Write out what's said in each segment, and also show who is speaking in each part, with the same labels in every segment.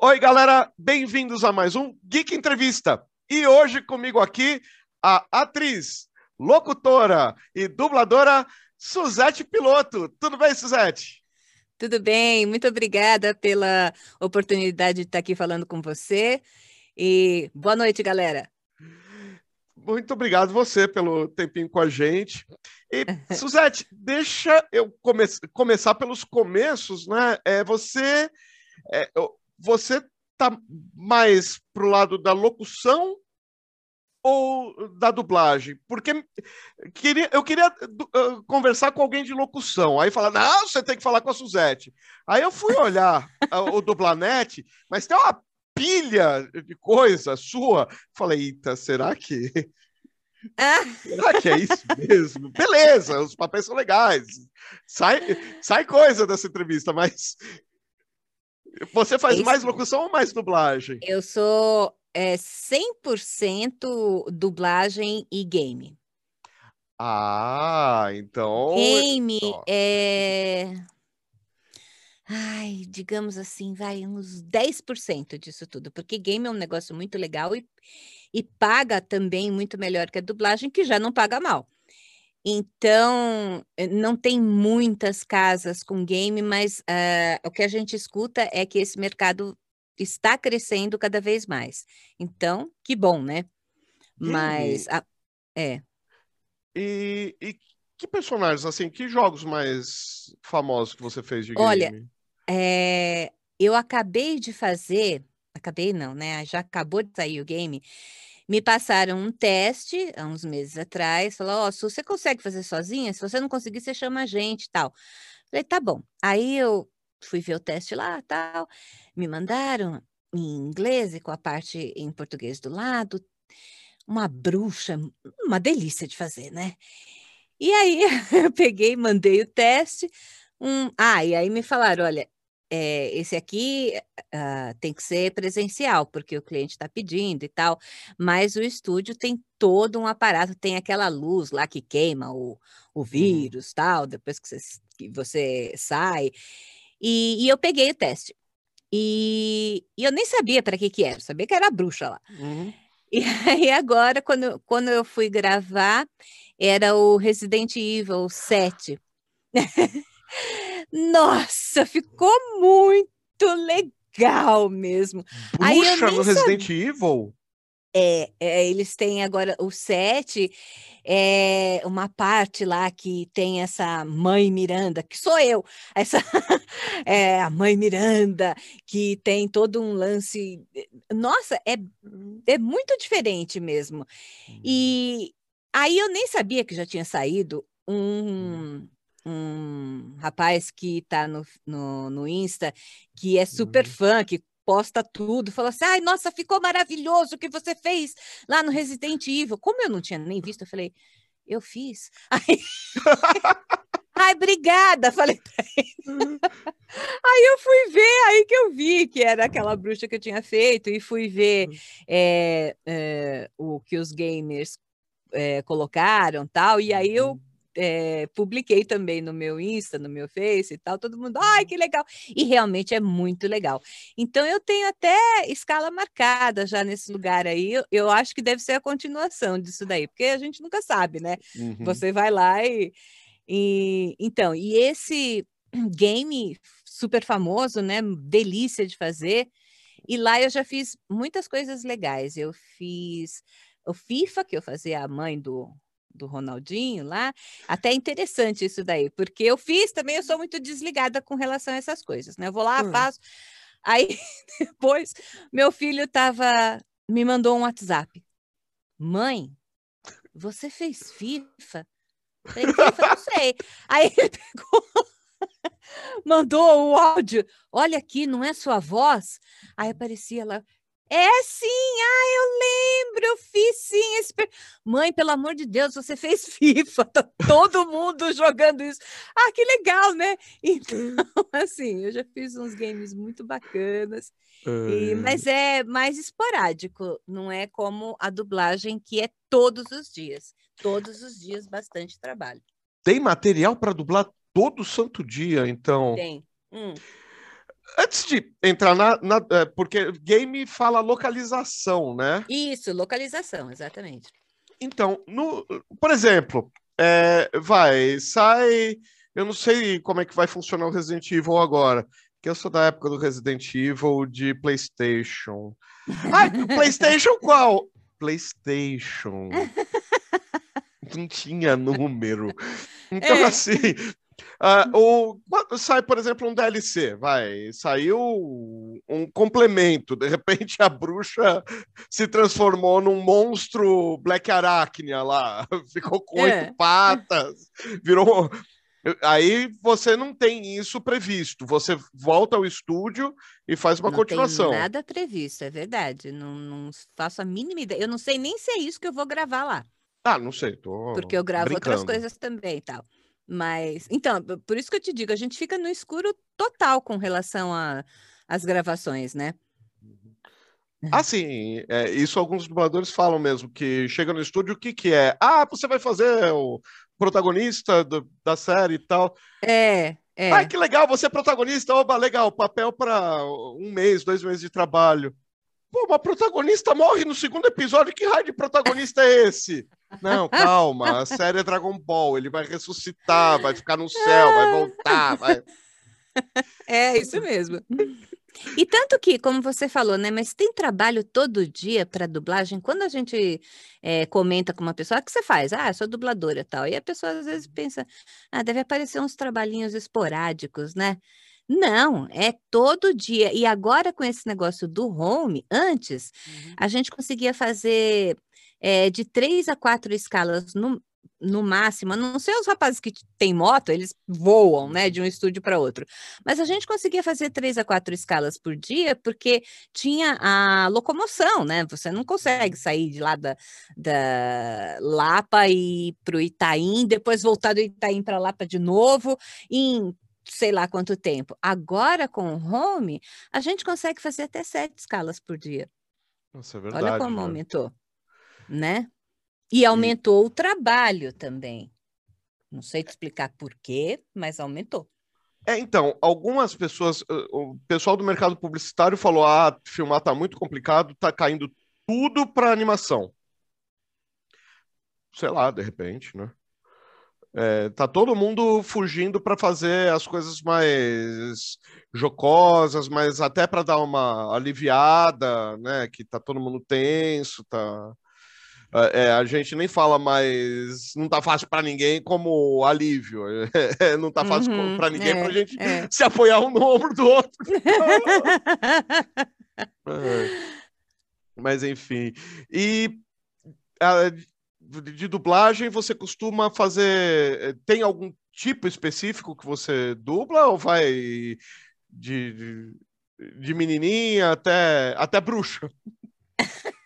Speaker 1: Oi, galera, bem-vindos a mais um Geek Entrevista. E hoje comigo aqui a atriz, locutora e dubladora Suzete Piloto. Tudo bem, Suzete?
Speaker 2: Tudo bem, muito obrigada pela oportunidade de estar aqui falando com você. E boa noite, galera.
Speaker 1: Muito obrigado você pelo tempinho com a gente. E, Suzete, deixa eu come começar pelos começos, né? É, você é, você tá mais pro lado da locução ou da dublagem? Porque queria, eu queria uh, conversar com alguém de locução. Aí fala, não, você tem que falar com a Suzete. Aí eu fui olhar o Dublanet, mas tem uma pilha de coisa sua. Falei, eita, será que. Ah. Será que é isso mesmo? Beleza, os papéis são legais. Sai, sai coisa dessa entrevista, mas você faz Esse... mais locução ou mais dublagem?
Speaker 2: Eu sou é, 100% dublagem e game.
Speaker 1: Ah, então.
Speaker 2: Game é. Ai, digamos assim, vai uns 10% disso tudo, porque game é um negócio muito legal e, e paga também muito melhor que a dublagem, que já não paga mal. Então, eh, não tem muitas casas com game, mas uh, o que a gente escuta é que esse mercado está crescendo cada vez mais. Então, que bom, né? Mas, a, é.
Speaker 1: E, e, que personagens, assim, que jogos mais famosos que você fez de game?
Speaker 2: Olha, é, eu acabei de fazer, acabei não, né? Já acabou de sair o game me passaram um teste há uns meses atrás, falou, ó, oh, se você consegue fazer sozinha, se você não conseguir, você chama a gente e tal. Falei, tá bom. Aí eu fui ver o teste lá, tal, me mandaram em inglês e com a parte em português do lado, uma bruxa, uma delícia de fazer, né? E aí eu peguei, mandei o teste, um, ah, e aí me falaram, olha, é, esse aqui uh, tem que ser presencial, porque o cliente está pedindo e tal, mas o estúdio tem todo um aparato, tem aquela luz lá que queima o, o uhum. vírus, uhum. tal, depois que você, que você sai. E, e, eu peguei o teste. E, e eu nem sabia para que que era, sabia que era bruxa lá. Uhum. E aí agora, quando, quando eu fui gravar, era o Resident Evil 7. Nossa, ficou muito legal mesmo.
Speaker 1: Bruxa no Resident sabia. Evil?
Speaker 2: É, é, eles têm agora o 7, é uma parte lá que tem essa mãe Miranda, que sou eu, essa é a mãe Miranda, que tem todo um lance. Nossa, é, é muito diferente mesmo. Hum. E aí eu nem sabia que já tinha saído um, hum um rapaz que está no, no, no, Insta, que é super uhum. fã, que posta tudo, falou assim: ai, nossa, ficou maravilhoso o que você fez lá no Resident Evil. Como eu não tinha nem visto, eu falei, eu fiz. Aí... Ai, obrigada, falei pra ele. Uhum. Aí eu fui ver, aí que eu vi que era aquela bruxa que eu tinha feito, e fui ver é, é, o que os gamers é, colocaram tal, e aí eu uhum é, publiquei também no meu Insta, no meu Face e tal, todo mundo, ai, que legal! E realmente é muito legal. Então, eu tenho até escala marcada já nesse lugar aí, eu, eu acho que deve ser a continuação disso daí, porque a gente nunca sabe, né? Uhum. Você vai lá e, e. Então, e esse game super famoso, né? Delícia de fazer. E lá eu já fiz muitas coisas legais. Eu fiz o FIFA, que eu fazia a mãe do, do Ronaldinho lá. Até interessante isso daí, porque eu fiz também, eu sou muito desligada com relação a essas coisas, né? Eu vou lá, hum. faço. Aí depois meu filho tava me mandou um WhatsApp. Mãe, você fez FIFA? Falei, FIFA, não sei. Aí ele pegou, mandou o áudio. Olha aqui, não é sua voz? Aí aparecia lá. É sim, ah, eu lembro, eu fiz sim. Esse... Mãe, pelo amor de Deus, você fez FIFA, tá todo mundo jogando isso. Ah, que legal, né? Então, assim, eu já fiz uns games muito bacanas, e... mas é mais esporádico, não é como a dublagem que é todos os dias. Todos os dias, bastante trabalho.
Speaker 1: Tem material para dublar todo santo dia, então?
Speaker 2: Tem. Hum.
Speaker 1: Antes de entrar na, na, é, Porque game fala localização, né?
Speaker 2: Isso, localização, exatamente.
Speaker 1: Então, no, por exemplo, é, vai, sai. Eu não sei como é que vai funcionar o Resident Evil agora, que eu sou da época do Resident Evil de PlayStation. Ai, PlayStation qual? PlayStation. Não tinha número. Então, é. assim, Uh, o, sai, por exemplo, um DLC, vai, saiu um complemento, de repente a bruxa se transformou num monstro Black Arachnia lá, ficou com é. oito patas, virou. Aí você não tem isso previsto, você volta ao estúdio e faz uma
Speaker 2: não
Speaker 1: continuação.
Speaker 2: Tem nada previsto, é verdade. Não, não faço a mínima ideia. Eu não sei nem se é isso que eu vou gravar lá.
Speaker 1: Ah, não sei, tô.
Speaker 2: Porque eu gravo brincando. outras coisas também e tal. Mas, então, por isso que eu te digo, a gente fica no escuro total com relação às gravações, né?
Speaker 1: Uhum. Ah, sim, é, isso alguns dubladores falam mesmo, que chega no estúdio, o que que é? Ah, você vai fazer o protagonista do, da série e tal.
Speaker 2: É, é.
Speaker 1: Ah, que legal, você é protagonista, oba, legal, papel para um mês, dois meses de trabalho. Pô, uma protagonista morre no segundo episódio, que raio de protagonista é esse? Não, calma, a série é Dragon Ball, ele vai ressuscitar, vai ficar no céu, vai voltar, vai...
Speaker 2: É, isso mesmo. E tanto que, como você falou, né? Mas tem trabalho todo dia para dublagem. Quando a gente é, comenta com uma pessoa, o que você faz? Ah, sou dubladora tal. E a pessoa às vezes pensa, ah, deve aparecer uns trabalhinhos esporádicos, né? Não, é todo dia. E agora com esse negócio do home, antes, uhum. a gente conseguia fazer é, de três a quatro escalas no, no máximo, não sei os rapazes que têm moto, eles voam, né, de um estúdio para outro. Mas a gente conseguia fazer três a quatro escalas por dia, porque tinha a locomoção, né? Você não consegue sair de lá da, da Lapa e para o Itaim, depois voltar do Itaim para Lapa de novo, em sei lá quanto tempo. Agora, com o home, a gente consegue fazer até sete escalas por dia.
Speaker 1: Nossa, é verdade.
Speaker 2: Olha como né? aumentou né? E aumentou e... o trabalho também. Não sei te explicar por quê, mas aumentou.
Speaker 1: É, então, algumas pessoas, o pessoal do mercado publicitário falou: ah, filmar tá muito complicado, tá caindo tudo para animação. Sei lá, de repente, né? É, tá todo mundo fugindo para fazer as coisas mais jocosas, mas até para dar uma aliviada, né? Que tá todo mundo tenso, tá. É, a gente nem fala mais não tá fácil para ninguém como alívio. É, não tá fácil uhum, para ninguém é, para a gente é. se apoiar um no ombro do outro. É. Mas enfim. E de dublagem você costuma fazer. Tem algum tipo específico que você dubla ou vai de, de, de menininha até, até bruxa?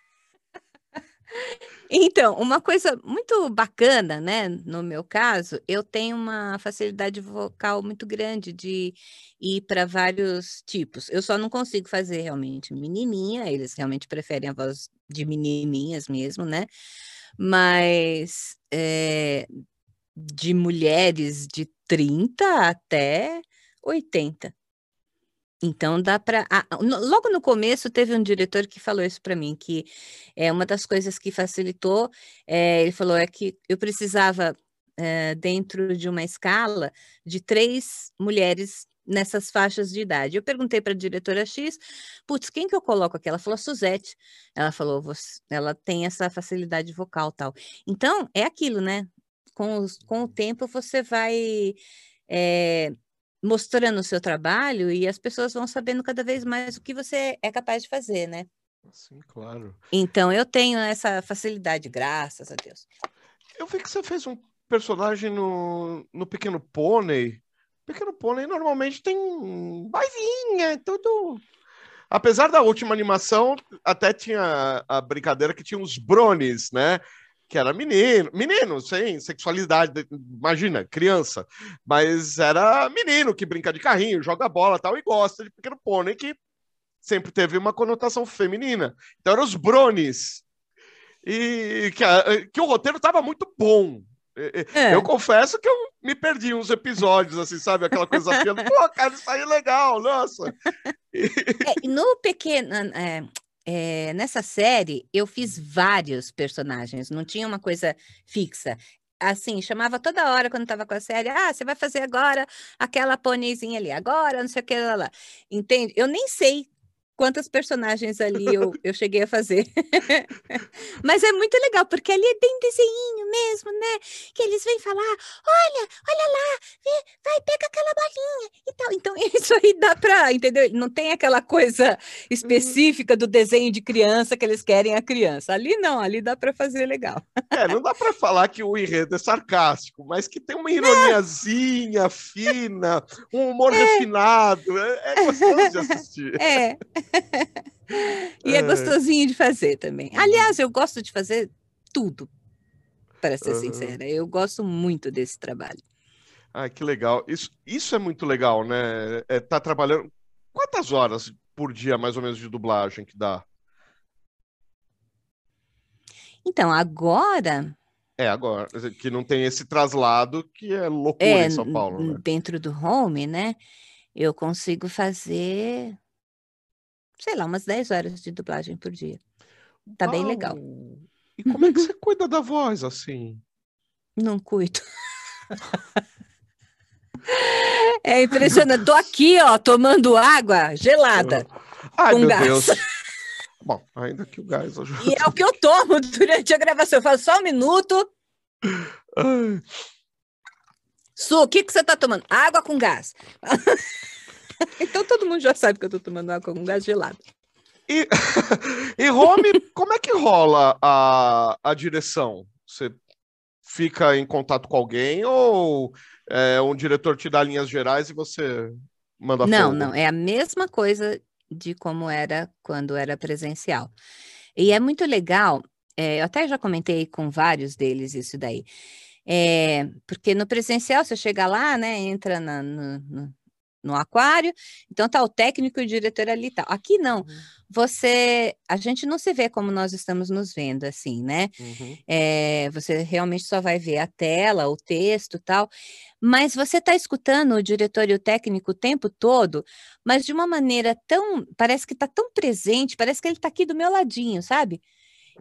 Speaker 2: Então, uma coisa muito bacana, né? No meu caso, eu tenho uma facilidade vocal muito grande de ir para vários tipos. Eu só não consigo fazer realmente menininha, eles realmente preferem a voz de menininhas mesmo, né? Mas é, de mulheres de 30 até 80. Então dá para. logo no começo teve um diretor que falou isso para mim, que é uma das coisas que facilitou. É, ele falou é que eu precisava é, dentro de uma escala de três mulheres nessas faixas de idade. Eu perguntei para a diretora X, putz, quem que eu coloco aqui? Ela falou Suzette. Ela falou, ela tem essa facilidade vocal tal. Então é aquilo, né? Com, os, com o tempo você vai é, mostrando o seu trabalho e as pessoas vão sabendo cada vez mais o que você é capaz de fazer, né?
Speaker 1: Sim, claro.
Speaker 2: Então eu tenho essa facilidade, graças a Deus.
Speaker 1: Eu vi que você fez um personagem no, no Pequeno Pônei. Pequeno Pônei normalmente tem bailinha, tudo. Apesar da última animação, até tinha a brincadeira que tinha os brones, né? que era menino, menino, sem sexualidade, imagina, criança, mas era menino que brinca de carrinho, joga bola tal, e gosta de pequeno pônei, que sempre teve uma conotação feminina. Então eram os brones. E que, que o roteiro estava muito bom. É. Eu confesso que eu me perdi uns episódios, assim, sabe? Aquela coisa afiando. Pô, cara, isso aí é legal, nossa.
Speaker 2: É, no pequeno. É, é, nessa série, eu fiz vários personagens, não tinha uma coisa fixa assim, chamava toda hora quando estava com a série, ah, você vai fazer agora aquela pôneizinha ali, agora, não sei o que lá, lá. Entende? Eu nem sei quantas personagens ali eu, eu cheguei a fazer. Mas é muito legal, porque ali é bem desenho mesmo, né? Que eles vêm falar, olha, olha lá, vê, vai, pega aquela bolinha e tal. Então, isso aí dá para, entendeu? Não tem aquela coisa uhum. específica do desenho de criança que eles querem a criança. Ali não, ali dá para fazer legal.
Speaker 1: É, não dá para falar que o enredo é sarcástico, mas que tem uma ironiazinha é. fina, um humor é. refinado. É, é gostoso de assistir.
Speaker 2: É. e é. é gostosinho de fazer também. Uhum. Aliás, eu gosto de fazer tudo, para ser uhum. sincera. Eu gosto muito desse trabalho.
Speaker 1: Ah, que legal. Isso, isso é muito legal, né? É, tá trabalhando. Quantas horas por dia, mais ou menos, de dublagem que dá?
Speaker 2: Então, agora.
Speaker 1: É, agora. Que não tem esse traslado que é loucura é, em São Paulo.
Speaker 2: Né? Dentro do home, né? Eu consigo fazer sei lá, umas 10 horas de dublagem por dia. Tá bem legal.
Speaker 1: E como é que você cuida da voz assim?
Speaker 2: Não cuido. É impressionante. Tô aqui, ó, tomando água gelada.
Speaker 1: Ai, com gás. Deus. Bom, ainda que o gás ajuda.
Speaker 2: E é o que eu tomo durante a gravação. Eu faço só um minuto. Ai. Su, o que, que você tá tomando? Água com gás. então todo mundo já sabe que eu tô tomando água com gás gelado.
Speaker 1: E, e home, como é que rola a, a direção? Você fica em contato com alguém ou é, um diretor te dá linhas gerais e você manda
Speaker 2: Não,
Speaker 1: fogo?
Speaker 2: não, é a mesma coisa de como era quando era presencial. E é muito legal, é, eu até já comentei com vários deles isso daí. É, porque no presencial você chega lá, né, entra na, no, no, no aquário, então tá o técnico e o diretor ali tal. Aqui não, uhum. você, a gente não se vê como nós estamos nos vendo, assim, né? Uhum. É, você realmente só vai ver a tela, o texto tal, mas você tá escutando o diretor e o técnico o tempo todo, mas de uma maneira tão, parece que tá tão presente, parece que ele tá aqui do meu ladinho, sabe?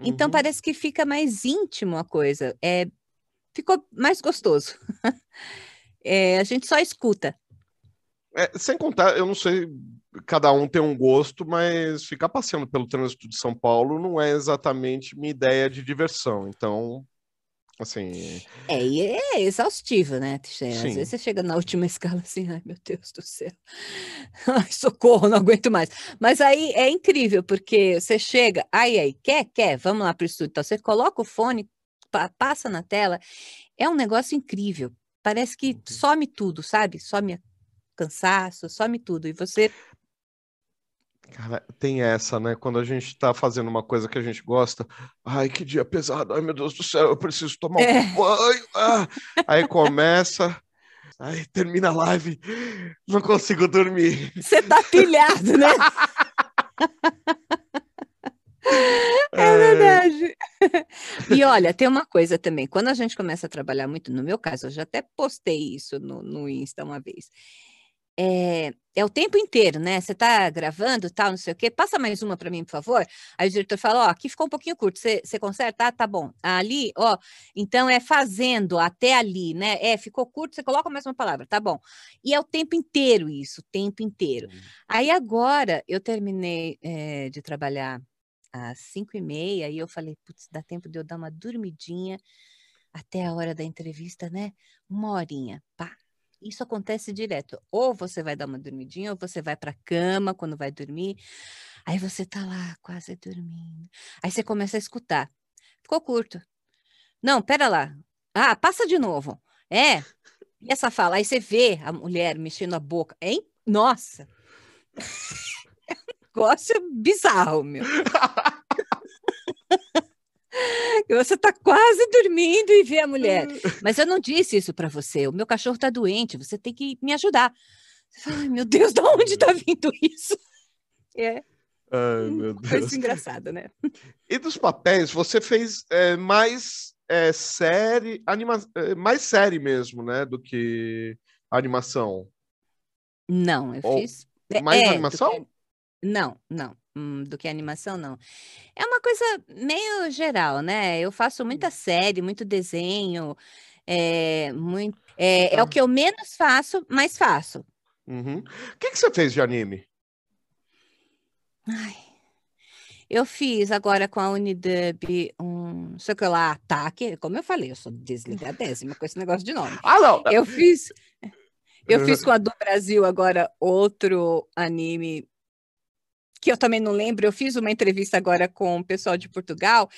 Speaker 2: Então uhum. parece que fica mais íntimo a coisa, é, ficou mais gostoso. é, a gente só escuta.
Speaker 1: É, sem contar, eu não sei, cada um tem um gosto, mas ficar passeando pelo trânsito de São Paulo não é exatamente minha ideia de diversão. Então, assim.
Speaker 2: É, e é exaustivo, né, Tixê? Às vezes você chega na última escala assim, ai meu Deus do céu, ai, socorro, não aguento mais. Mas aí é incrível, porque você chega, ai, ai, quer, quer, vamos lá para o estúdio. Então, você coloca o fone, pa passa na tela, é um negócio incrível. Parece que uhum. some tudo, sabe? Some a cansaço, some tudo. E você.
Speaker 1: Cara, tem essa, né? Quando a gente tá fazendo uma coisa que a gente gosta, ai, que dia pesado, ai meu Deus do céu, eu preciso tomar um é. banho. Ah. Aí começa, aí termina a live, não consigo dormir.
Speaker 2: Você tá pilhado, né? É verdade. E olha, tem uma coisa também. Quando a gente começa a trabalhar muito, no meu caso, eu já até postei isso no, no Insta uma vez é, é o tempo inteiro, né? Você está gravando, tal, não sei o quê. Passa mais uma para mim, por favor. Aí o diretor fala: Ó, aqui ficou um pouquinho curto. Você, você conserta? Ah, tá bom. Ali, ó, então é fazendo até ali, né? É, ficou curto, você coloca mais uma palavra, tá bom. E é o tempo inteiro isso, o tempo inteiro. Uhum. Aí agora eu terminei é, de trabalhar às cinco e meia e eu falei: putz, dá tempo de eu dar uma dormidinha até a hora da entrevista, né? Uma horinha, pá isso acontece direto. Ou você vai dar uma dormidinha, ou você vai para cama quando vai dormir. Aí você tá lá quase dormindo. Aí você começa a escutar. Ficou curto. Não, pera lá. Ah, passa de novo. É. E essa fala, aí você vê a mulher mexendo a boca. Hein? Nossa. É um negócio bizarro, meu. Você está quase dormindo e vê a mulher. Mas eu não disse isso para você. O meu cachorro está doente. Você tem que me ajudar. Ai, meu Deus, de onde está vindo isso? É.
Speaker 1: Ai, meu Deus.
Speaker 2: Coisa engraçada, né?
Speaker 1: E dos papéis, você fez é, mais é série, anima, é, mais série mesmo, né, do que animação.
Speaker 2: Não, eu
Speaker 1: Ou
Speaker 2: fiz.
Speaker 1: mais
Speaker 2: É,
Speaker 1: animação?
Speaker 2: que, não, não. Hum, do que animação, não. É uma coisa meio geral, né? Eu faço muita série, muito desenho, é, muito, é, é o
Speaker 1: Tá.
Speaker 2: que eu menos faço, mas faço.
Speaker 1: Uhum. O que que você fez de anime?
Speaker 2: Ai, eu fiz agora com a Unidub um, sei que lá, ataque, como eu falei, eu sou desligadésima com esse negócio de nome.
Speaker 1: Ah, não.
Speaker 2: Eu fiz, eu fiz com a do Brasil agora outro anime que eu também não lembro. Eu fiz uma entrevista agora com o pessoal de Portugal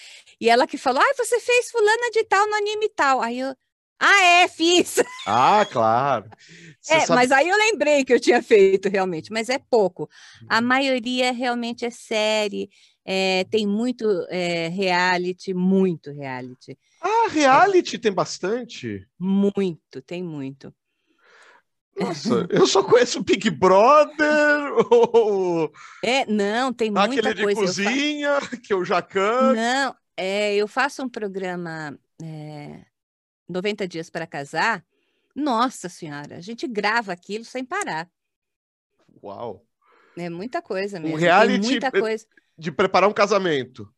Speaker 2: e ela que falou: Ah, você fez fulana de tal no anime tal. Aí eu, ah, é, fiz.
Speaker 1: Ah, claro.
Speaker 2: É,
Speaker 1: sabe-
Speaker 2: mas aí eu lembrei que eu tinha feito realmente, mas é pouco. A
Speaker 1: Uhum.
Speaker 2: maioria realmente é série, é, tem muito é, reality, muito reality.
Speaker 1: Ah, reality tem bastante.
Speaker 2: Muito, tem muito.
Speaker 1: Nossa, eu só conheço o Big Brother, ou
Speaker 2: É, não, tem muita
Speaker 1: aquele de
Speaker 2: coisa. Eu fa-
Speaker 1: cozinha, que é o Jacan.
Speaker 2: Não, é, eu faço um programa é, 90 dias para casar. Nossa Senhora, a gente grava aquilo sem parar.
Speaker 1: Uau.
Speaker 2: É muita coisa mesmo.
Speaker 1: Um reality,
Speaker 2: muita coisa.
Speaker 1: De preparar um casamento.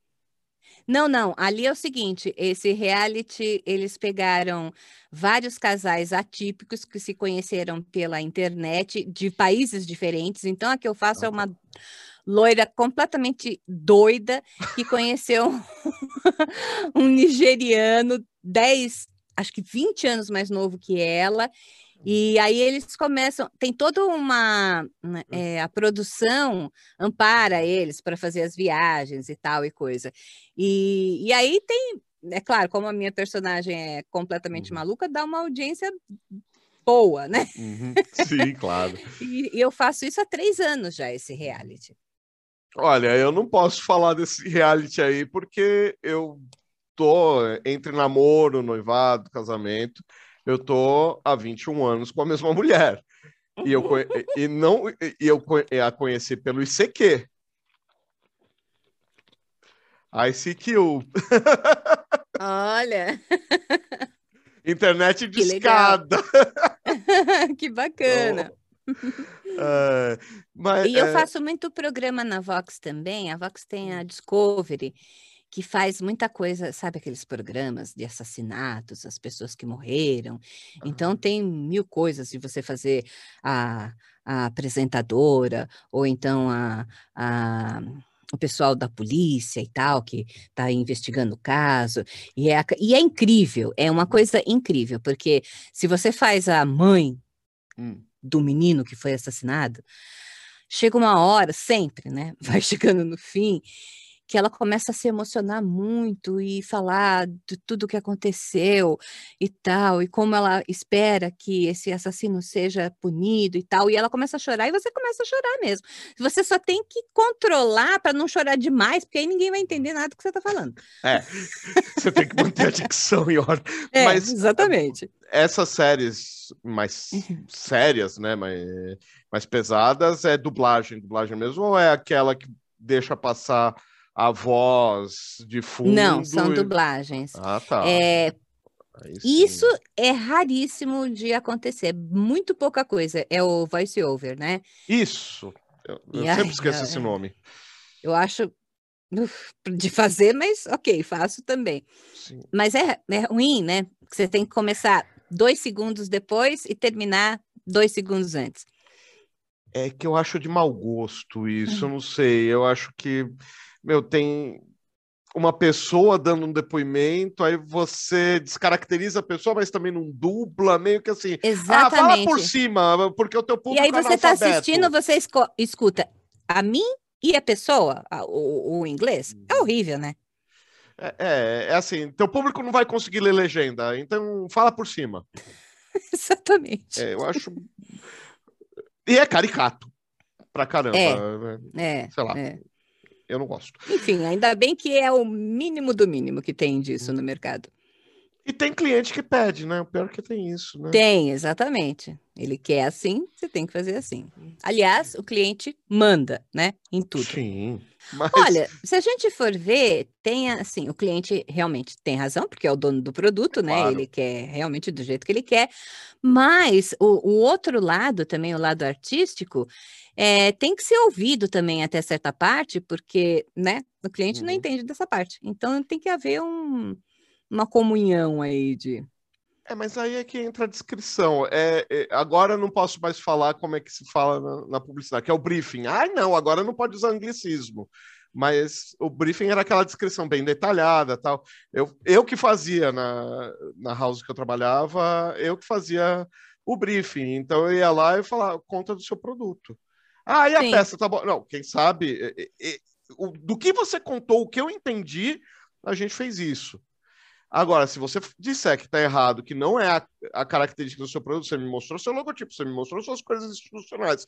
Speaker 2: Não, não. Ali é o seguinte: esse reality, eles pegaram vários casais atípicos que se conheceram pela internet de países diferentes. Então, a que eu faço é uma loira completamente doida que conheceu um nigeriano 10, acho que 20 anos mais novo que ela. E aí eles começam, tem toda uma, né, é, a produção ampara eles para fazer as viagens e tal e coisa. E, e aí tem, é claro, como a minha personagem é completamente
Speaker 1: Uhum.
Speaker 2: maluca, dá uma audiência boa, né?
Speaker 1: Uhum. Sim, claro.
Speaker 2: E, e eu faço isso há três anos já, esse reality.
Speaker 1: Olha, eu não posso falar desse reality aí porque eu tô entre namoro, noivado, casamento, eu tô há 21 anos com a mesma mulher. E eu e não e eu a conheci pelo ICQ. ICQ,
Speaker 2: Olha,
Speaker 1: internet
Speaker 2: Que
Speaker 1: discada.
Speaker 2: que bacana.
Speaker 1: É, mas
Speaker 2: E eu
Speaker 1: é,
Speaker 2: faço muito programa na Vox também. A Vox tem a Discovery, que faz muita coisa, sabe aqueles programas de assassinatos, as pessoas que morreram. Então tem mil coisas de você fazer a, a apresentadora, ou então a, a- o pessoal da polícia e tal, que está investigando o caso. E é, e é incrível, é uma coisa incrível, porque se você faz a mãe
Speaker 1: hum,
Speaker 2: do menino que foi assassinado, chega uma hora, sempre, né? Vai chegando no fim, que ela começa a se emocionar muito e falar de tudo o que aconteceu e tal, e como ela espera que esse assassino seja punido e tal, e ela começa a chorar e você começa a chorar mesmo. Você só tem que controlar para não chorar demais, porque aí ninguém vai entender nada do que você está falando.
Speaker 1: é, você tem que manter a dicção em ordem.
Speaker 2: É,
Speaker 1: Mas
Speaker 2: exatamente.
Speaker 1: essas séries mais
Speaker 2: Uhum.
Speaker 1: sérias, né, mais, mais pesadas, é dublagem, dublagem mesmo, ou é aquela que deixa passar a voz de fundo?
Speaker 2: Não, são dublagens.
Speaker 1: Ah, tá.
Speaker 2: É. Isso é raríssimo de acontecer, muito pouca coisa. É o voice over, né?
Speaker 1: Isso. Eu, eu sempre
Speaker 2: ai,
Speaker 1: esqueço esse nome.
Speaker 2: Eu acho uf, de fazer, mas ok, faço também.
Speaker 1: Sim.
Speaker 2: Mas é, é ruim, né? Você tem que começar dois segundos depois e terminar dois segundos antes.
Speaker 1: É que eu acho de mau gosto isso,
Speaker 2: Uhum.
Speaker 1: eu não sei. Eu acho que, meu, tem uma pessoa dando um depoimento, aí você descaracteriza a pessoa, mas também não dubla, meio que assim. Ah, fala por
Speaker 2: Exatamente.
Speaker 1: cima, porque o teu
Speaker 2: E
Speaker 1: público
Speaker 2: aí
Speaker 1: é
Speaker 2: você está assistindo, você escuta a mim e a pessoa, o, o inglês. É
Speaker 1: Uhum.
Speaker 2: horrível, né?
Speaker 1: É, é, é assim, teu público não vai conseguir ler legenda, então fala por cima.
Speaker 2: Exatamente.
Speaker 1: É, eu acho. E é caricato pra caramba.
Speaker 2: É. É,
Speaker 1: Sei lá.
Speaker 2: é.
Speaker 1: Eu não gosto.
Speaker 2: Enfim, ainda bem que é o mínimo do mínimo que tem disso
Speaker 1: Uhum.
Speaker 2: no mercado.
Speaker 1: E tem cliente que pede, né? O pior é que tem isso, né?
Speaker 2: Tem, exatamente. Ele quer assim, você tem que fazer assim. Aliás, o cliente manda, né? Em tudo.
Speaker 1: Sim. Mas...
Speaker 2: Olha, se a gente for ver, tem assim, o cliente realmente tem razão, porque é o dono do produto, né?
Speaker 1: Claro.
Speaker 2: Ele quer realmente do jeito que ele quer, mas o, o outro lado também, o lado artístico, é, tem que ser ouvido também até certa parte, porque, né, o cliente não
Speaker 1: Uhum.
Speaker 2: entende dessa parte. Então tem que haver um, uma comunhão aí de.
Speaker 1: É, mas aí é que entra a descrição. É, é, agora eu não posso mais falar como é que se fala na, na publicidade, que é o briefing. Ah, não, agora não pode usar anglicismo. Mas o briefing era aquela descrição bem detalhada tal. Eu, eu que fazia na, na house que eu trabalhava, eu que fazia o briefing. Então eu ia lá e falava, conta do seu produto. Ah, e a
Speaker 2: Sim.
Speaker 1: peça, tá bom. Não, quem sabe, do que você contou, o que eu entendi, a gente fez isso. Agora, se você disser que está errado, que não é a, a característica do seu produto, você me mostrou seu logotipo, você me mostrou suas coisas institucionais,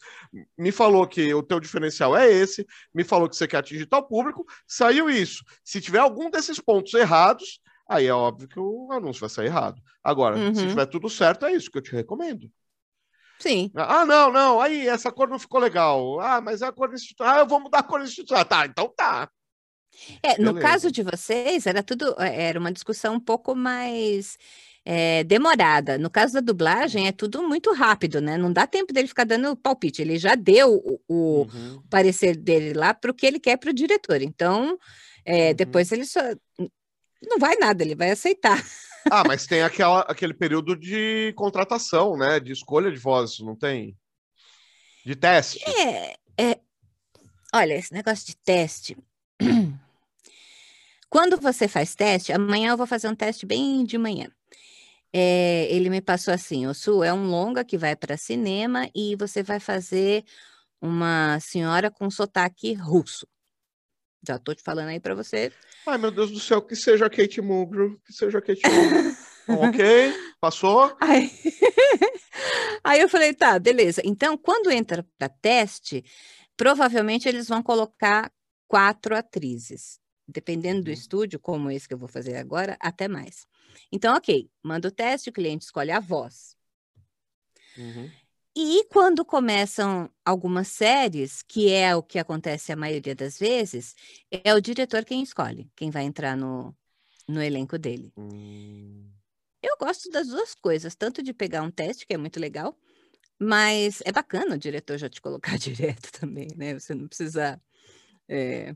Speaker 1: me falou que o teu diferencial é esse, me falou que você quer atingir tal público, saiu isso. Se tiver algum desses pontos errados, aí é óbvio que o anúncio vai sair errado. Agora, se
Speaker 2: Uhum.
Speaker 1: tiver tudo certo, é isso que eu te recomendo.
Speaker 2: Sim.
Speaker 1: Ah, não, não, aí essa cor não ficou legal. Ah, mas é a cor institucional. Ah, eu vou mudar a cor institucional. Tá, então tá.
Speaker 2: É, no caso de vocês, era tudo, é, era uma discussão um pouco mais é, demorada. No caso da dublagem, é tudo muito rápido, né? Não dá tempo dele ficar dando palpite. Ele já deu o, o
Speaker 1: Uhum.
Speaker 2: parecer dele lá para o que ele quer para o diretor. Então, é,
Speaker 1: Uhum.
Speaker 2: depois ele só. Não vai nada, ele vai aceitar.
Speaker 1: Ah, mas tem aquela, aquele período de contratação, né? De escolha de vozes, não tem? De teste.
Speaker 2: É, é, olha, esse negócio de teste. Quando você faz teste, amanhã eu vou fazer um teste bem de manhã. É, ele me passou assim: o Su é um longa que vai para cinema e você vai fazer uma senhora com sotaque russo. Já estou te falando aí para você.
Speaker 1: Ai, meu Deus do céu, que seja a Kate Mulgrew, que seja Kate Mulgrew. Bom, ok, passou?
Speaker 2: Aí, aí eu falei, tá, beleza. Então, quando entra para teste, provavelmente eles vão colocar quatro atrizes. Dependendo do
Speaker 1: Uhum.
Speaker 2: estúdio, como esse que eu vou fazer agora, até mais. Então, ok, manda o teste, o cliente escolhe a voz.
Speaker 1: Uhum.
Speaker 2: E quando começam algumas séries, que é o que acontece a maioria das vezes, é o diretor quem escolhe, quem vai entrar no, no elenco dele.
Speaker 1: Hum.
Speaker 2: Eu gosto das duas coisas, tanto de pegar um teste, que é muito legal, mas é bacana o diretor já te colocar direto também, né? Você não precisa. é,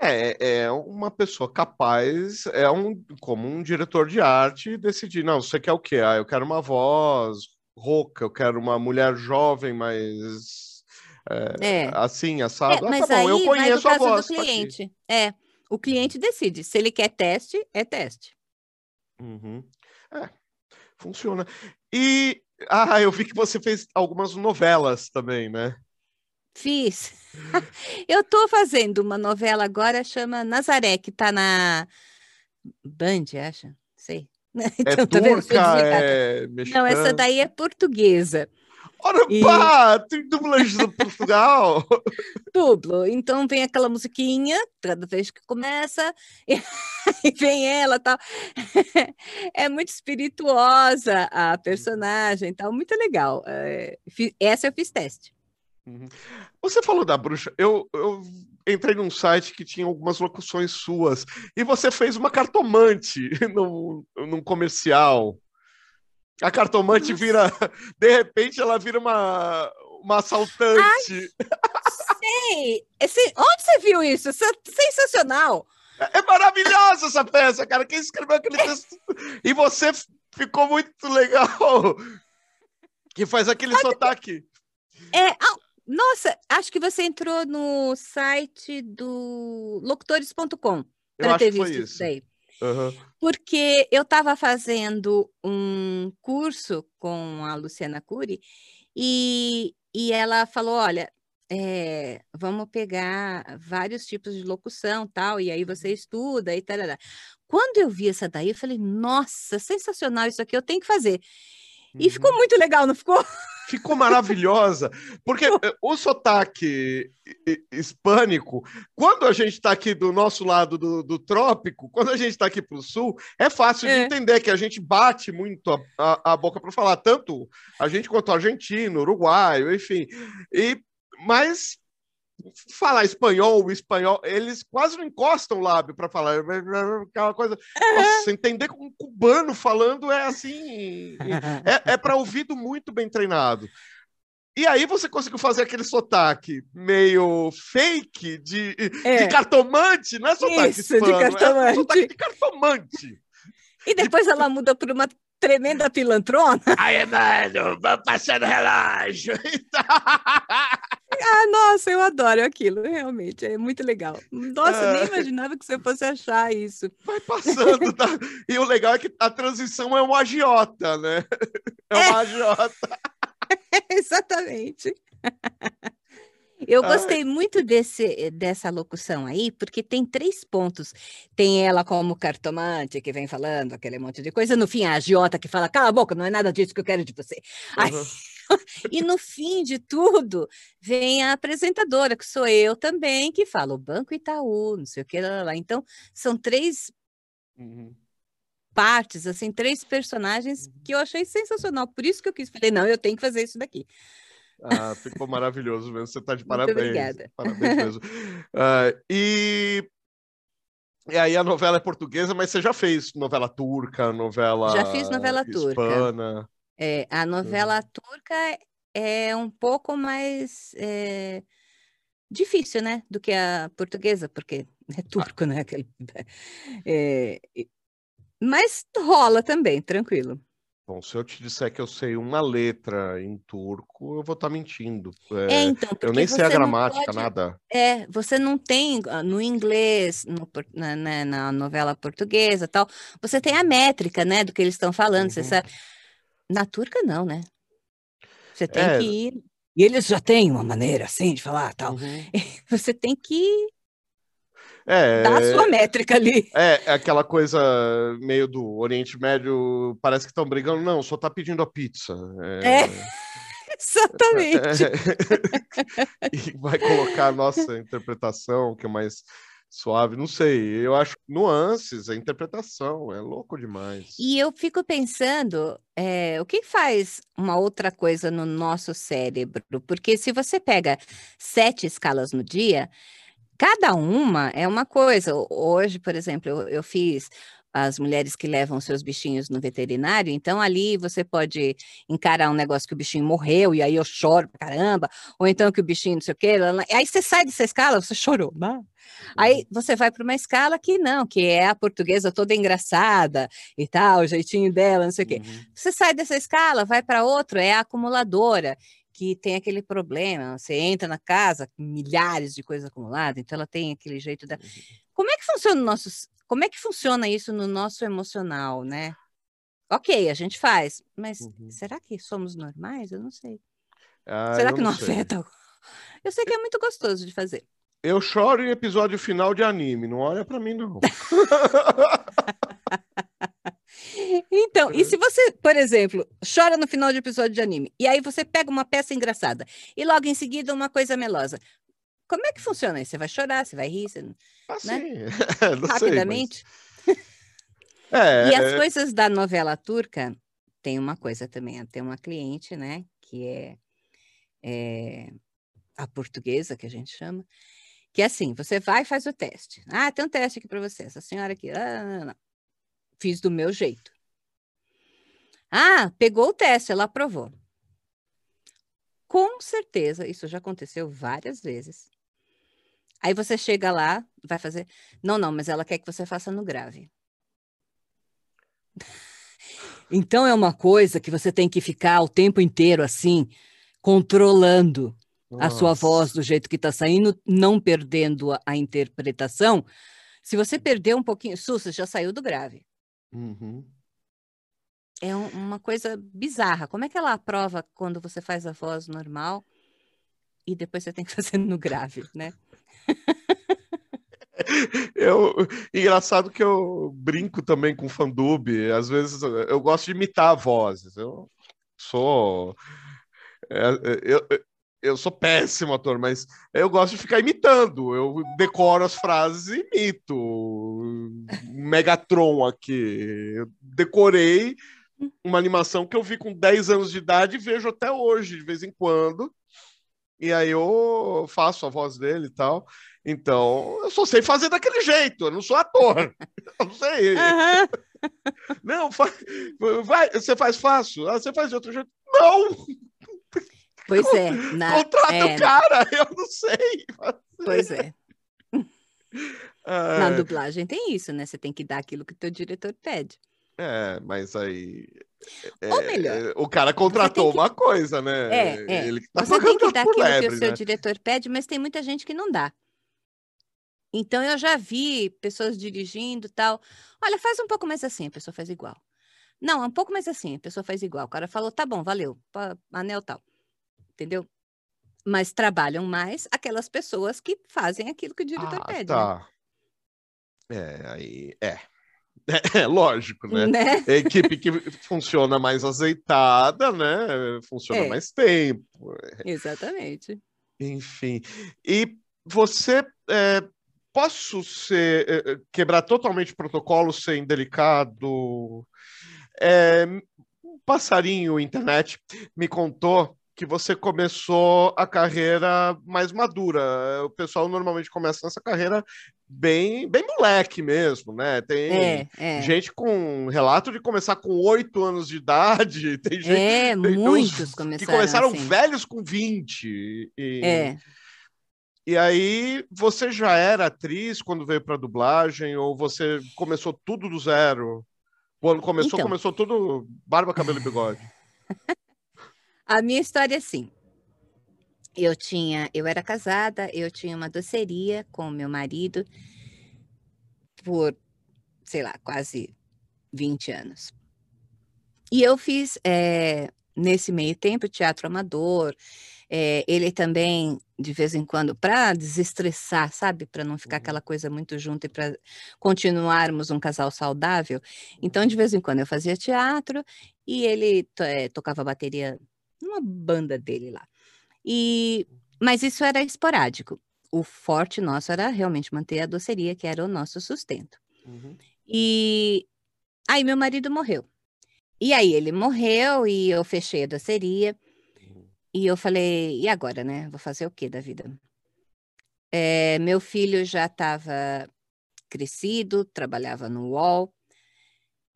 Speaker 1: É, é uma pessoa capaz, é um como um diretor de arte decidir, não, você quer o quê? Ah, eu quero uma voz rouca, eu quero uma mulher jovem, mas é,
Speaker 2: É.
Speaker 1: assim,
Speaker 2: É,
Speaker 1: assado. Ah,
Speaker 2: mas
Speaker 1: tá bom, eu
Speaker 2: aí do
Speaker 1: conheço a voz.
Speaker 2: do
Speaker 1: tá
Speaker 2: cliente. É, o cliente decide. Se ele quer teste, é teste.
Speaker 1: Uhum. É, funciona. E, ah, eu vi que você fez algumas novelas também, né?
Speaker 2: Fiz. Eu tô fazendo uma novela agora, chama Nazaré, que tá na Band, acha? Sei.
Speaker 1: É
Speaker 2: Então, tá vendo? Sou
Speaker 1: turca, é
Speaker 2: Não, essa
Speaker 1: mexicana.
Speaker 2: daí é portuguesa.
Speaker 1: Ora,
Speaker 2: E-
Speaker 1: pá, tem dublagem do Portugal.
Speaker 2: Dublo. Então vem aquela musiquinha, toda vez que começa, e vem ela tal. É muito espirituosa a personagem, tal, muito legal. É, essa eu fiz teste.
Speaker 1: Uhum. Você falou da bruxa. Eu, eu entrei num site que tinha algumas locuções suas e você fez uma cartomante num, num comercial. A cartomante
Speaker 2: Nossa.
Speaker 1: vira, de repente, ela vira uma, uma assaltante.
Speaker 2: Ei, esse- onde você viu isso? Isso é sensacional!
Speaker 1: É maravilhosa essa peça, cara. Quem escreveu aquele texto? E você ficou muito legal. Que faz aquele sotaque.
Speaker 2: É, nossa, acho que você entrou no site do locutores.com para ter visto
Speaker 1: isso.
Speaker 2: daí.
Speaker 1: Aham.
Speaker 2: Porque eu estava fazendo um curso com a Luciana Cury e, e ela falou: olha, é, vamos pegar vários tipos de locução tal, e aí você estuda e tal. Quando eu vi essa daí, eu falei: nossa, sensacional isso aqui, eu tenho que fazer. E ficou uhum. muito legal, não ficou?
Speaker 1: ficou maravilhosa, porque eh, o sotaque hispânico, quando a gente está aqui do nosso lado do, do trópico, quando a gente está aqui para o sul, é fácil é. de entender que a gente bate muito a, a, a, boca para falar, tanto a gente quanto o argentino, uruguaio, enfim. E, mas falar espanhol, espanhol, eles quase não encostam o lábio para falar. Aquela coisa. Nossa, entender um cubano falando é assim. É, é para ouvido muito bem treinado. E aí você conseguiu fazer aquele sotaque meio fake de, é. de cartomante, não é sotaque
Speaker 2: Isso, hispano, de cartomante. É
Speaker 1: sotaque de cartomante.
Speaker 2: E depois de... ela muda para uma tremenda pilantrona.
Speaker 1: Aí, mano, vamos passando relógio.
Speaker 2: Ah, nossa, eu adoro aquilo, realmente, é muito legal. Nossa, é... nem imaginava que você fosse achar isso.
Speaker 1: Vai passando, tá? E o legal é que a transição é um agiota, né? É uma é. agiota.
Speaker 2: Exatamente. Eu gostei Ai. muito desse, dessa locução aí, porque tem três pontos. Tem ela como cartomante, que vem falando aquele monte de coisa. No fim, a agiota que fala, cala a boca, não é nada disso que eu quero de você. Uhum. Aí, e no fim de tudo, vem a apresentadora, que sou eu também, que fala o Banco Itaú, não sei o que lá. lá. Então, são três uhum. partes, assim, três personagens uhum. que eu achei sensacional. Por isso que eu quis. Falei, não, eu tenho que fazer isso daqui.
Speaker 1: Ah, ficou maravilhoso mesmo. Você está de parabéns. Muito obrigada. Parabéns mesmo. Uh, e e aí a novela é portuguesa, mas você já fez novela turca, novela
Speaker 2: Já fiz novela
Speaker 1: hispana.
Speaker 2: turca. É, a novela turca é um pouco mais é, difícil, né, do que a portuguesa, porque é turco, né? Aquele, é, mas rola também, tranquilo.
Speaker 1: Bom, se eu te disser que eu sei uma letra em turco, eu vou estar tá mentindo.
Speaker 2: É, é então,
Speaker 1: eu nem sei a gramática, pode, nada.
Speaker 2: É, você não tem ah, no inglês, no, na, na, na, novela portuguesa tal, você tem a métrica, né, do que eles estão falando, uhum. você sabe. Na turca, não, né? Você tem é. que ir. E eles já têm uma maneira assim de falar tal. Uhum. Você tem que é, dar a sua métrica ali.
Speaker 1: É, é, aquela coisa meio do Oriente Médio, parece que estão brigando. Não, só tá pedindo a pizza.
Speaker 2: É. é. Exatamente.
Speaker 1: É, e vai colocar a nossa interpretação, que é mais suave, não sei. Eu acho nuances, a interpretação, é louco demais.
Speaker 2: E eu fico pensando, é, o que faz uma outra coisa no nosso cérebro? Porque se você pega sete escalas no dia, cada uma é uma coisa. Hoje, por exemplo, eu, eu fiz as mulheres que levam seus bichinhos no veterinário, então ali você pode encarar um negócio que o bichinho morreu e aí eu choro pra caramba, ou então que o bichinho não sei o quê, aí você sai dessa escala, você chorou, né? Aí você vai para uma escala que não, que é a portuguesa toda engraçada e tal, o jeitinho dela, não sei o quê. Uhum. Você sai dessa escala, vai para outro, é a acumuladora, que tem aquele problema. Você entra na casa milhares de coisas acumuladas, então ela tem aquele jeito da. Uhum. Como é que funciona o nosso como é que funciona isso no nosso emocional, né? Ok, a gente faz, mas uhum. será que somos normais? Eu não sei. Ah, será que não, não afeta? Eu sei que é muito gostoso de fazer.
Speaker 1: Eu choro em episódio final de anime, não olha para mim, não.
Speaker 2: então, e se você, por exemplo, chora no final de episódio de anime, e aí você pega uma peça engraçada, e logo em seguida uma coisa melosa, como é que funciona isso? Você vai chorar, você vai rir, você,
Speaker 1: ah, né?
Speaker 2: Rapidamente.
Speaker 1: Sei, mas... é,
Speaker 2: e as é... coisas da novela turca, tem uma coisa também, tem uma cliente, né, que é, é a portuguesa, que a gente chama, que é assim, você vai e faz o teste. Ah, tem um teste aqui para você, essa senhora aqui, ah, não, não, não. fiz do meu jeito. Ah, pegou o teste, ela aprovou. Com certeza, isso já aconteceu várias vezes. Aí você chega lá, vai fazer. Não, não, mas ela quer que você faça no grave. então é uma coisa que você tem que ficar o tempo inteiro assim, controlando Nossa. a sua voz do jeito que está saindo, não perdendo a, a, interpretação. Se você perder um pouquinho, Sussa, já saiu do grave.
Speaker 1: Uhum.
Speaker 2: É um, uma coisa bizarra. Como é que ela aprova quando você faz a voz normal e depois você tem que fazer no grave, né?
Speaker 1: Eu, engraçado que eu brinco também com fandub. Às vezes eu gosto de imitar vozes. Eu sou. É, é, eu, eu sou péssimo ator, mas eu gosto de ficar imitando. Eu decoro as frases e imito. Megatron aqui. Eu decorei uma animação que eu vi com 10 anos de idade e vejo até hoje, de vez em quando. E aí eu faço a voz dele e tal. Então, eu só sei fazer daquele jeito, eu não sou ator. Eu não sei. Uhum. Não, vai, você faz fácil? Ah, você faz de outro jeito? Não!
Speaker 2: Pois é. Na,
Speaker 1: Contrata é, o cara, eu não sei.
Speaker 2: Fazer. Pois é. Na dublagem tem isso, né? Você tem que dar aquilo que o teu diretor pede.
Speaker 1: É, mas aí.
Speaker 2: É, Ou melhor.
Speaker 1: É, o cara contratou que... uma coisa, né?
Speaker 2: É, é. Ele tá você tem que dar aquilo lebre, que o seu né? diretor pede, mas tem muita gente que não dá. Então eu já vi pessoas dirigindo tal. Olha, faz um pouco mais assim, a pessoa faz igual. Não, um pouco mais assim, a pessoa faz igual. O cara falou, tá bom, valeu, anel tal. Entendeu? Mas trabalham mais aquelas pessoas que fazem aquilo que o diretor ah, pede. Né? Tá.
Speaker 1: Né? É, aí. É. É, lógico, né? né? Equipe que funciona mais azeitada, né? Funciona é. mais tempo.
Speaker 2: Exatamente.
Speaker 1: Enfim. E você é, posso ser, eh, eh, quebrar totalmente o protocolo, ser indelicado? É, um passarinho internet me contou que você começou a carreira mais madura. O pessoal normalmente começa nessa carreira bem, bem moleque mesmo, né? Tem é, é. gente com relato de começar com oito anos de idade, tem gente
Speaker 2: é, tem muitos começaram
Speaker 1: que começaram
Speaker 2: assim.
Speaker 1: velhos com 20.
Speaker 2: E, é.
Speaker 1: E aí, você já era atriz quando veio para dublagem ou você começou tudo do zero? Quando começou, então... começou tudo barba, cabelo e bigode.
Speaker 2: A minha história é assim. Eu tinha, eu era casada, eu tinha uma doceria com meu marido por, sei lá, quase 20 anos. E eu fiz, é, nesse meio tempo, teatro amador, é, ele também, de vez em quando, para desestressar, sabe? Para não ficar uhum. aquela coisa muito junto e para continuarmos um casal saudável. Então, de vez em quando, eu fazia teatro e ele é, tocava bateria numa banda dele lá. E, mas isso era esporádico. O forte nosso era realmente manter a doceria, que era o nosso sustento. Uhum. E aí meu marido morreu. E aí ele morreu e eu fechei a doceria. E eu falei, e agora, né? Vou fazer o que da vida? É, meu filho já estava crescido, trabalhava no UOL,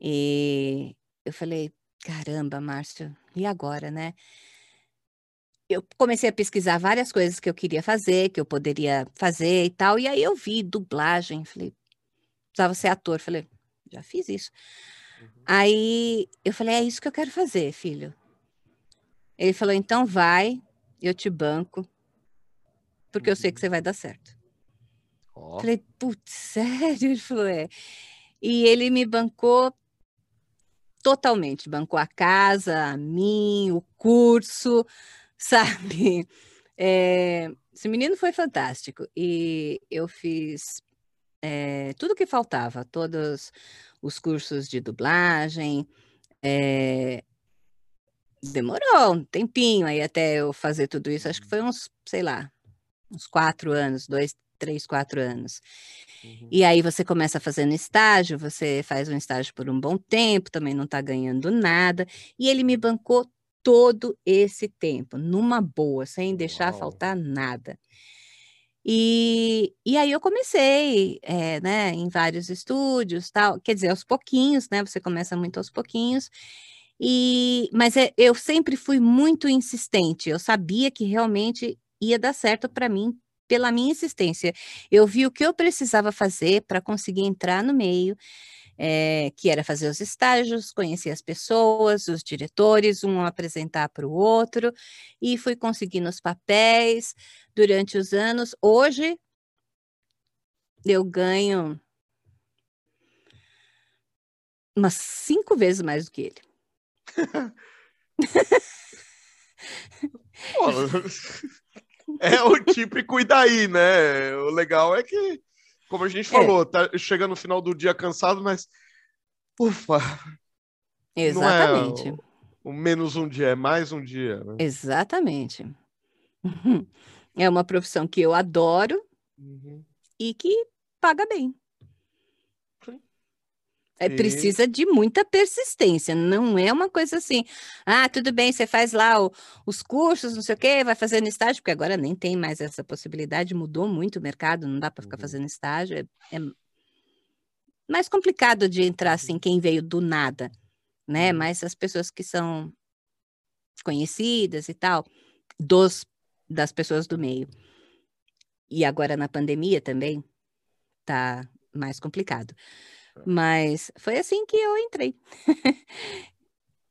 Speaker 2: e eu falei, caramba, Márcio, e agora, né? Eu comecei a pesquisar várias coisas que eu queria fazer, que eu poderia fazer e tal, e aí eu vi dublagem, falei, precisava ser ator, falei, já fiz isso. Uhum. Aí eu falei, é isso que eu quero fazer, filho. Ele falou: então vai, eu te banco, porque eu sei que você vai dar certo. Oh. Falei, putz, sério? Ele falou: é. E ele me bancou totalmente bancou a casa, a mim, o curso, sabe? É, esse menino foi fantástico e eu fiz é, tudo que faltava, todos os cursos de dublagem, é, demorou um tempinho aí até eu fazer tudo isso. Acho que foi uns, sei lá, uns quatro anos, dois, três, quatro anos. Uhum. E aí você começa fazendo estágio, você faz um estágio por um bom tempo, também não está ganhando nada. E ele me bancou todo esse tempo, numa boa, sem deixar Uau. faltar nada. E, e aí eu comecei, é, né, em vários estúdios, tal, quer dizer, aos pouquinhos, né, você começa muito aos pouquinhos, e, mas é, eu sempre fui muito insistente. Eu sabia que realmente ia dar certo para mim pela minha insistência. Eu vi o que eu precisava fazer para conseguir entrar no meio, é, que era fazer os estágios, conhecer as pessoas, os diretores, um apresentar para o outro, e fui conseguindo os papéis durante os anos. Hoje eu ganho umas cinco vezes mais do que ele.
Speaker 1: Pô, é o típico e daí, né? O legal é que, como a gente é. falou, é. tá chegando no final do dia cansado, mas ufa.
Speaker 2: Exatamente.
Speaker 1: É o menos um dia, é mais um dia. Né?
Speaker 2: Exatamente. É uma profissão que eu adoro uhum. e que paga bem. É, precisa de muita persistência, não é uma coisa assim, ah, tudo bem, você faz lá o, os cursos, não sei o quê, vai fazendo estágio, porque agora nem tem mais essa possibilidade, mudou muito o mercado, não dá para ficar uhum. fazendo estágio, é, é, mais complicado de entrar assim, quem veio do nada, né? Uhum. Mas as pessoas que são conhecidas e tal, dos das pessoas do meio. E agora na pandemia também tá mais complicado. Mas foi assim que eu entrei.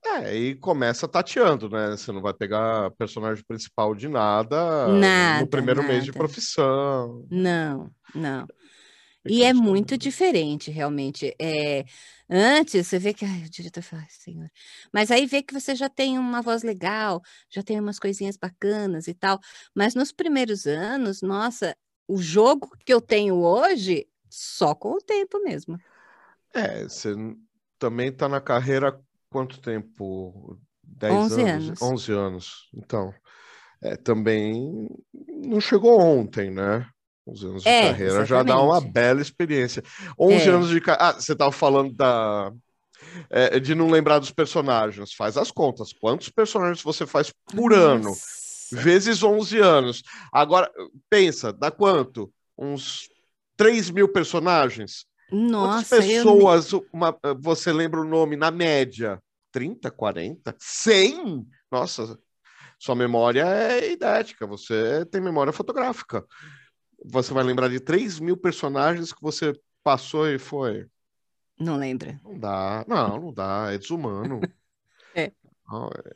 Speaker 1: É, e começa tateando, né? Você não vai pegar personagem principal de nada,
Speaker 2: nada
Speaker 1: no primeiro
Speaker 2: nada.
Speaker 1: mês de profissão.
Speaker 2: Não, não. E é muito diferente, realmente. É, antes, você vê que ai, o diretor fala, senhor. Mas aí vê que você já tem uma voz legal, já tem umas coisinhas bacanas e tal. Mas nos primeiros anos, nossa, o jogo que eu tenho hoje, só com o tempo mesmo.
Speaker 1: É, você também está na carreira há quanto tempo? 10
Speaker 2: 11
Speaker 1: anos?
Speaker 2: anos.
Speaker 1: 11 anos. Então, é, também não chegou ontem, né? 11 anos de
Speaker 2: É,
Speaker 1: carreira já dá uma
Speaker 2: exatamente.
Speaker 1: bela experiência. 11
Speaker 2: É.
Speaker 1: anos de carreira. Ah, você estava falando da. é, de não lembrar dos personagens. Faz as contas. Quantos personagens você faz por ano?
Speaker 2: Nossa.
Speaker 1: Vezes 11 anos. Agora, pensa, dá quanto? Uns 3 mil personagens? Quantas
Speaker 2: Nossa, eu nem-
Speaker 1: pessoas uma- você lembra o nome na média? 30, 40? 100? Nossa, sua memória é idética, você tem memória fotográfica. Você vai lembrar de 3 mil personagens que você passou e foi.
Speaker 2: não lembra.
Speaker 1: Não dá, não, não dá, é desumano.
Speaker 2: É.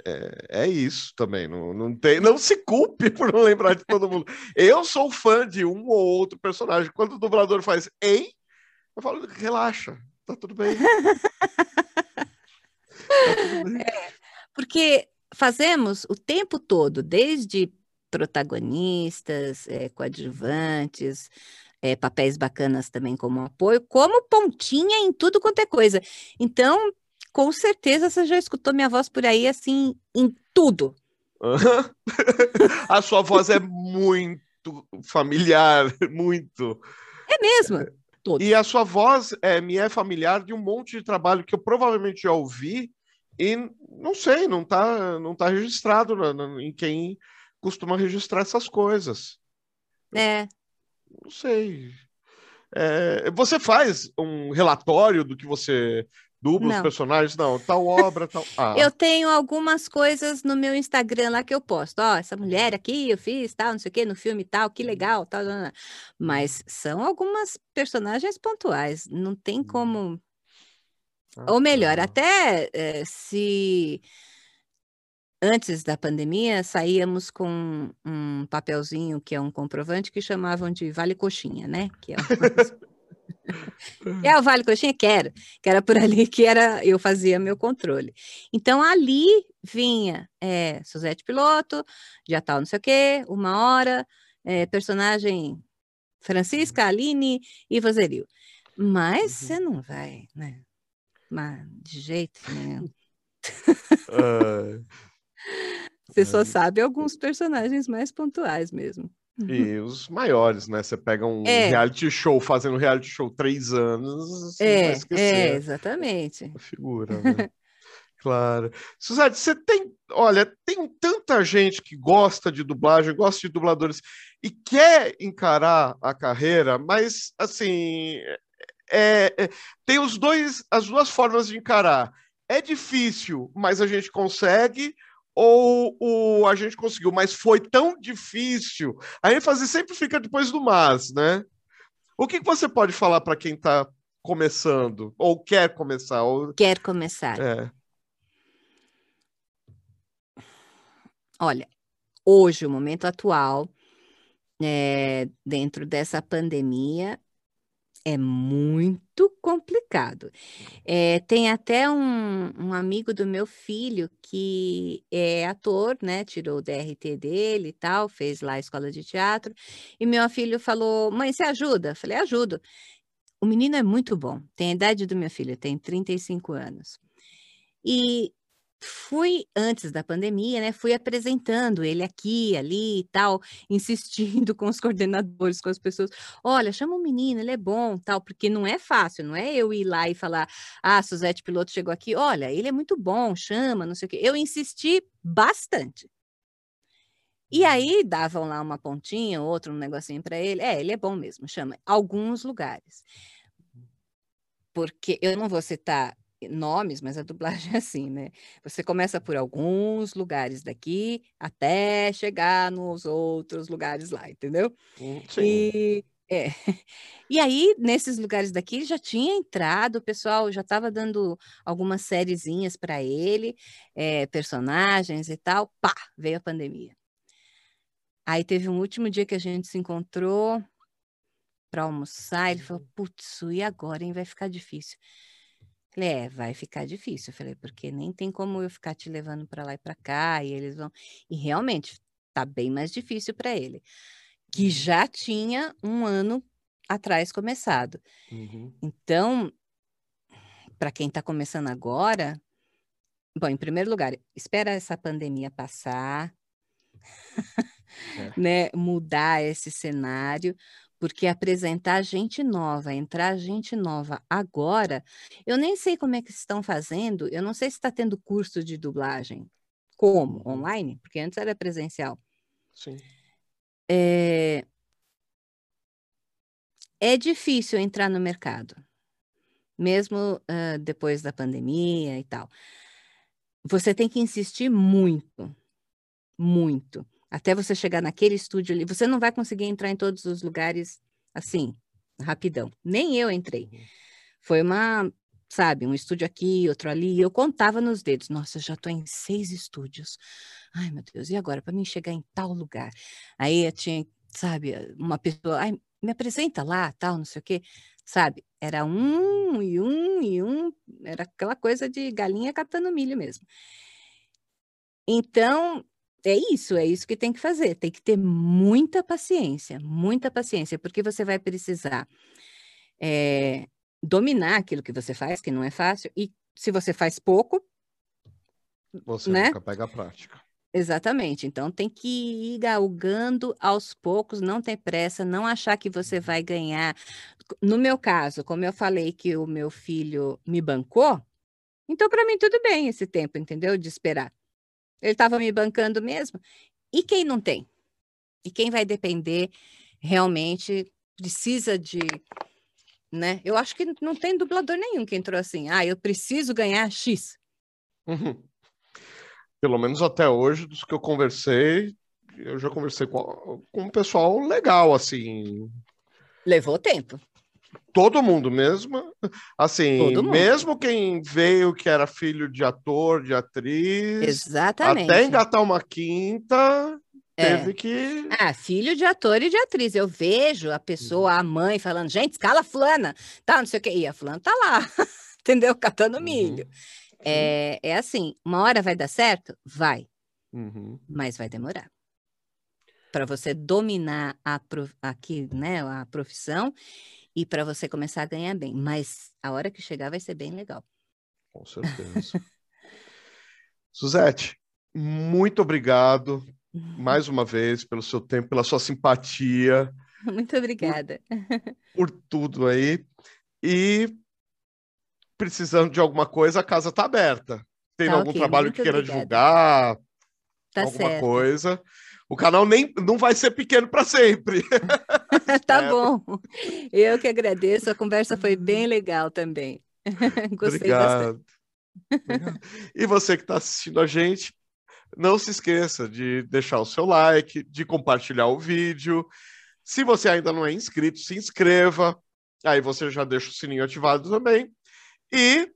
Speaker 1: É, é isso também, não, não, tem, não se culpe por não lembrar de todo mundo. Eu sou fã de um ou outro personagem. Quando o dublador faz ei, eu falo, relaxa, tá tudo bem. Tá tudo bem.
Speaker 2: Porque fazemos o tempo todo, desde protagonistas, eh, coadjuvantes, eh, papéis bacanas também como apoio, como pontinha em tudo quanto é coisa. Então, com certeza você já escutou minha voz por aí, assim, em tudo.
Speaker 1: A sua voz é muito familiar, muito.
Speaker 2: É mesmo,
Speaker 1: E a sua voz é, me é familiar de um monte de trabalho que eu provavelmente já ouvi e não sei, não tá, não tá registrado na- na- em quem costuma registrar essas coisas.
Speaker 2: É,
Speaker 1: Não sei. É, você faz um relatório do que você dubla os personagens? Não, tal obra, tal. Ah,
Speaker 2: Eu tenho algumas coisas no meu Instagram lá que eu posto. Ó, essa mulher aqui eu fiz, tal, não sei o quê, no filme tal, que legal, tal, tal, tal. Mas são algumas personagens pontuais. Não tem como.
Speaker 1: ah,
Speaker 2: Ou melhor,
Speaker 1: tá.
Speaker 2: até eh, se antes da pandemia saíamos com um papelzinho que é um comprovante que chamavam de Vale Coxinha, né? Que é o... é o Vale Coxinha? Quero, que era por ali que era eu fazia meu controle. Então ali vinha é, Suzete Piloto, já tal, não sei o quê, uma hora, eh, personagem Francisca, Aline e Vozerio. Mas
Speaker 1: Uhum.
Speaker 2: você não vai, né? Mas de jeito nenhum.
Speaker 1: Ah,
Speaker 2: Você só
Speaker 1: É.
Speaker 2: sabe alguns personagens mais pontuais mesmo.
Speaker 1: E os maiores, né? Você pega um
Speaker 2: É.
Speaker 1: reality show fazendo reality show três anos, você não vai
Speaker 2: É, é,
Speaker 1: esquecer
Speaker 2: exatamente.
Speaker 1: a figura, né? Claro. Suzette, você tem, olha, tem tanta gente que gosta de dublagem, gosta de dubladores e quer encarar a carreira, mas assim, é, é, tem os dois, as duas formas de encarar. É difícil, mas a gente consegue, ou, ou a gente conseguiu, mas foi tão difícil. A ênfase sempre fica depois do mas, né? O que que você pode falar para quem está começando, ou quer começar, ou
Speaker 2: Quer começar?
Speaker 1: é.
Speaker 2: Olha, hoje, o momento atual, é, dentro dessa pandemia, é muito complicado. É, tem até um, um amigo do meu filho que é ator, né? Tirou o DRT dele e tal, fez lá a escola de teatro. E meu filho falou: Mãe, você ajuda? Eu Falei: Ajudo. O menino é muito bom, tem a idade do meu filho, tem 35 anos. E fui, antes da pandemia, né, fui apresentando ele aqui, ali e tal, insistindo com os coordenadores, com as pessoas, olha, chama o menino, ele é bom, tal, porque não é fácil, não é eu ir lá e falar, ah, Suzete Piloto chegou aqui, olha, ele é muito bom, chama, não sei o quê. Eu insisti bastante. E aí davam lá uma pontinha, outro um negocinho para ele. É, ele é bom mesmo, chama. Alguns lugares. Porque eu não vou citar nomes, mas a dublagem é assim, né? Você começa por alguns lugares daqui até chegar nos outros lugares lá, entendeu?
Speaker 1: Hum, sim.
Speaker 2: E, é. e aí, nesses lugares daqui, já tinha entrado, o pessoal já estava dando algumas sériezinhas para ele, é, personagens e tal. Pá, veio a pandemia. Aí teve um último dia que a gente se encontrou para almoçar, ele falou, putz, e agora, hein? Vai ficar difícil. Falei, é, vai ficar difícil. Eu falei, porque nem tem como eu ficar te levando para lá e para cá, e eles vão. E realmente tá bem mais difícil para ele, que uhum. já tinha um ano atrás começado.
Speaker 1: Uhum.
Speaker 2: Então, para quem está começando agora, bom, em primeiro lugar, espera essa pandemia passar, é. né, mudar esse cenário, porque apresentar gente nova, entrar gente nova agora, eu nem sei como é que estão fazendo, eu não sei se está tendo curso de dublagem. Como? Uhum. Online? Porque antes era presencial.
Speaker 1: Sim.
Speaker 2: É, é difícil entrar no mercado, mesmo uh, depois da pandemia e tal. Você tem que insistir muito, muito até você chegar naquele estúdio ali, você não vai conseguir entrar em todos os lugares assim, rapidão. Nem eu entrei. Uhum. Foi uma, sabe, um estúdio aqui, outro ali, eu contava nos dedos. Nossa, eu já estou em seis estúdios. Ai, meu Deus, e agora para mim chegar em tal lugar? Aí eu tinha, sabe, uma pessoa, ai, me apresenta lá, tal, não sei o quê. Sabe, era um e um e um, era aquela coisa de galinha catando milho mesmo. Então, é isso, é isso que tem que fazer. Tem que ter muita paciência, muita paciência, porque você vai precisar é, dominar aquilo que você faz, que não é fácil, e se você faz pouco.
Speaker 1: Você
Speaker 2: né?
Speaker 1: nunca pega a prática.
Speaker 2: Exatamente. Então tem que ir galgando aos poucos, não tem pressa, não achar que você vai ganhar. No meu caso, como eu falei que o meu filho me bancou, então para mim tudo bem esse tempo, entendeu? De esperar. Ele estava me bancando mesmo. E quem não tem? E quem vai depender realmente precisa de. Né? Eu acho que não tem dublador nenhum que entrou assim. Ah, eu preciso ganhar X.
Speaker 1: Uhum. Pelo menos até hoje, dos que eu conversei, eu já conversei com, com um pessoal legal, assim.
Speaker 2: Levou tempo
Speaker 1: todo mundo mesmo, assim, mundo. mesmo quem veio que era filho de ator, de atriz,
Speaker 2: Exatamente.
Speaker 1: até engatar uma quinta, é. teve que...
Speaker 2: Ah, filho de ator e de atriz, eu vejo a pessoa, a mãe falando, gente, escala fulana, tá, não sei o que, e a fulana tá lá, entendeu, catando uhum. milho. É, é assim, uma hora vai dar certo? Vai,
Speaker 1: uhum.
Speaker 2: mas vai demorar para você dominar a, aqui, né, a profissão e para você começar a ganhar bem. Mas a hora que chegar vai ser bem legal.
Speaker 1: Com certeza. Suzete, muito obrigado mais uma vez pelo seu tempo, pela sua simpatia.
Speaker 2: Muito obrigada.
Speaker 1: Por, por tudo aí. E precisando de alguma coisa, a casa está aberta. Tem tá, algum okay. trabalho muito que queira obrigada. divulgar? Tá alguma certo. coisa? O canal nem não vai ser pequeno para sempre.
Speaker 2: tá é. bom. Eu que agradeço. A conversa foi bem legal também. Gostei Obrigado.
Speaker 1: bastante. E você que está assistindo a gente, não se esqueça de deixar o seu like, de compartilhar o vídeo. Se você ainda não é inscrito, se inscreva. Aí você já deixa o sininho ativado também. E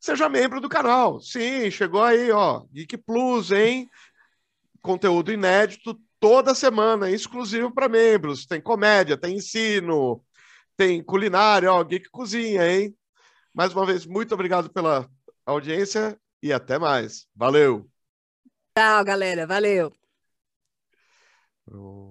Speaker 1: seja membro do canal. Sim, chegou aí, ó. Geek Plus, hein? conteúdo inédito toda semana, exclusivo para membros. Tem comédia, tem ensino, tem culinária, ó, Geek Cozinha, hein? Mais uma vez, muito obrigado pela audiência e até mais. Valeu!
Speaker 2: Tchau, galera. Valeu!